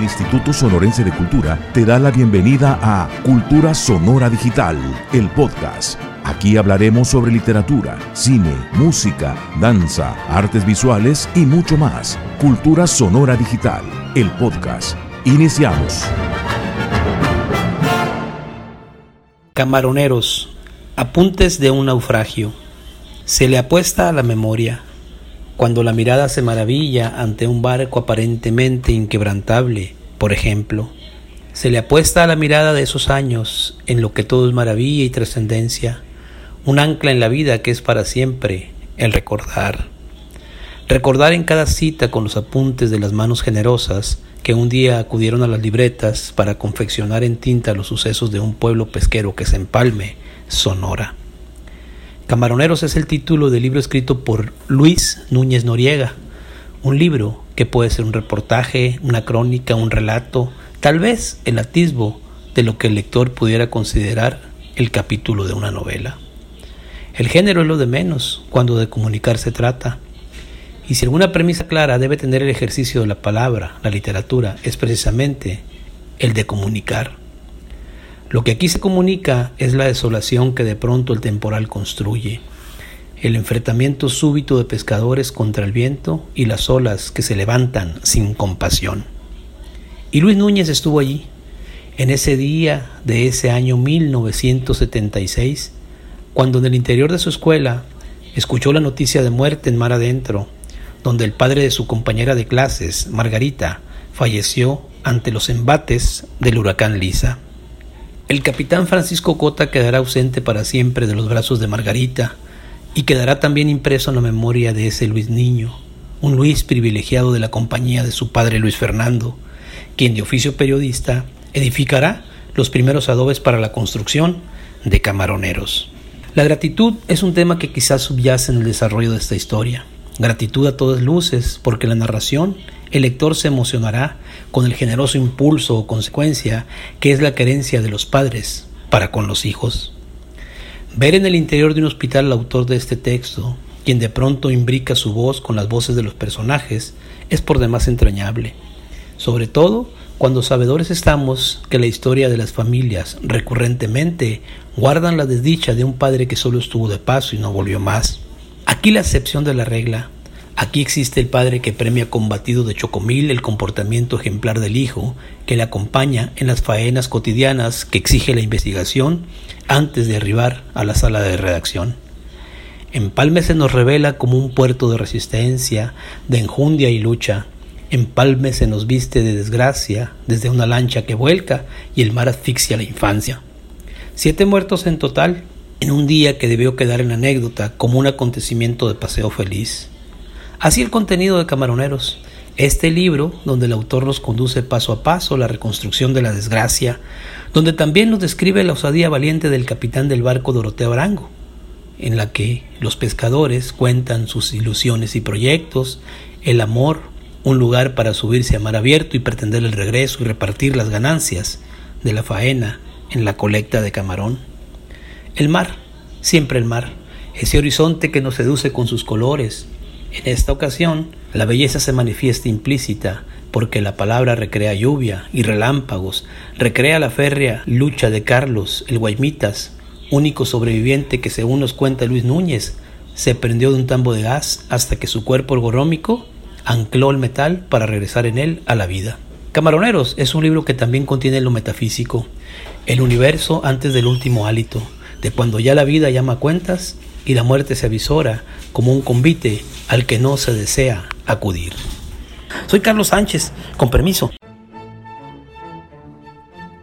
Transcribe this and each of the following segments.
El Instituto Sonorense de Cultura te da la bienvenida a Cultura Sonora Digital, el podcast. Aquí hablaremos sobre literatura, cine, música, danza, artes visuales y mucho más. Cultura Sonora Digital, el podcast. Iniciamos. Camaroneros, apuntes de un naufragio. Se le apuesta a la memoria cuando la mirada se maravilla ante un barco aparentemente inquebrantable, por ejemplo, se le apuesta a la mirada de esos años en lo que todo es maravilla y trascendencia, un ancla en la vida que es para siempre, el recordar. Recordar en cada cita con los apuntes de las manos generosas que un día acudieron a las libretas para confeccionar en tinta los sucesos de un pueblo pesquero que se empalme, Sonora. Camaroneros es el título del libro escrito por Luis Núñez Noriega, un libro que puede ser un reportaje, una crónica, un relato, tal vez el atisbo de lo que el lector pudiera considerar el capítulo de una novela. El género es lo de menos cuando de comunicar se trata. Y si alguna premisa clara debe tener el ejercicio de la palabra, la literatura, es precisamente el de comunicar. Lo que aquí se comunica es la desolación que de pronto el temporal construye, el enfrentamiento súbito de pescadores contra el viento y las olas que se levantan sin compasión. Y Luis Núñez estuvo allí, en ese día de ese año 1976, cuando en el interior de su escuela escuchó la noticia de muerte en mar adentro, donde el padre de su compañera de clases, Margarita, falleció ante los embates del huracán Lisa. El capitán Francisco Cota quedará ausente para siempre de los brazos de Margarita y quedará también impreso en la memoria de ese Luis Niño, un Luis privilegiado de la compañía de su padre Luis Fernando, quien de oficio periodista edificará los primeros adobes para la construcción de camaroneros. La gratitud es un tema que quizás subyace en el desarrollo de esta historia. Gratitud a todas luces, porque la narración el lector se emocionará con el generoso impulso o consecuencia que es la querencia de los padres para con los hijos. Ver en el interior de un hospital al autor de este texto, quien de pronto imbrica su voz con las voces de los personajes, es por demás entrañable, sobre todo cuando sabedores estamos que la historia de las familias recurrentemente guardan la desdicha de un padre que solo estuvo de paso y no volvió más. Aquí la excepción de la regla Aquí existe el padre que premia combatido de chocomil el comportamiento ejemplar del hijo, que le acompaña en las faenas cotidianas que exige la investigación antes de arribar a la sala de redacción. Empalme se nos revela como un puerto de resistencia, de enjundia y lucha. Empalme se nos viste de desgracia desde una lancha que vuelca y el mar asfixia la infancia. Siete muertos en total, en un día que debió quedar en anécdota como un acontecimiento de paseo feliz. Así el contenido de Camaroneros. Este libro, donde el autor nos conduce paso a paso la reconstrucción de la desgracia, donde también nos describe la osadía valiente del capitán del barco Doroteo Arango, en la que los pescadores cuentan sus ilusiones y proyectos, el amor, un lugar para subirse a mar abierto y pretender el regreso y repartir las ganancias de la faena en la colecta de camarón. El mar, siempre el mar, ese horizonte que nos seduce con sus colores, en esta ocasión, la belleza se manifiesta implícita porque la palabra recrea lluvia y relámpagos, recrea la férrea lucha de Carlos, el Guaymitas, único sobreviviente que según nos cuenta Luis Núñez, se prendió de un tambo de gas hasta que su cuerpo ergonómico ancló el metal para regresar en él a la vida. Camaroneros es un libro que también contiene lo metafísico, el universo antes del último hálito, de cuando ya la vida llama cuentas y la muerte se avisora como un convite al que no se desea acudir. Soy Carlos Sánchez, con permiso.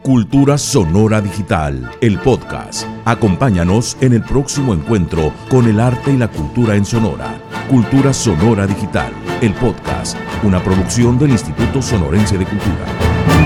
Cultura Sonora Digital, el podcast. Acompáñanos en el próximo encuentro con el arte y la cultura en Sonora. Cultura Sonora Digital, el podcast, una producción del Instituto Sonorense de Cultura.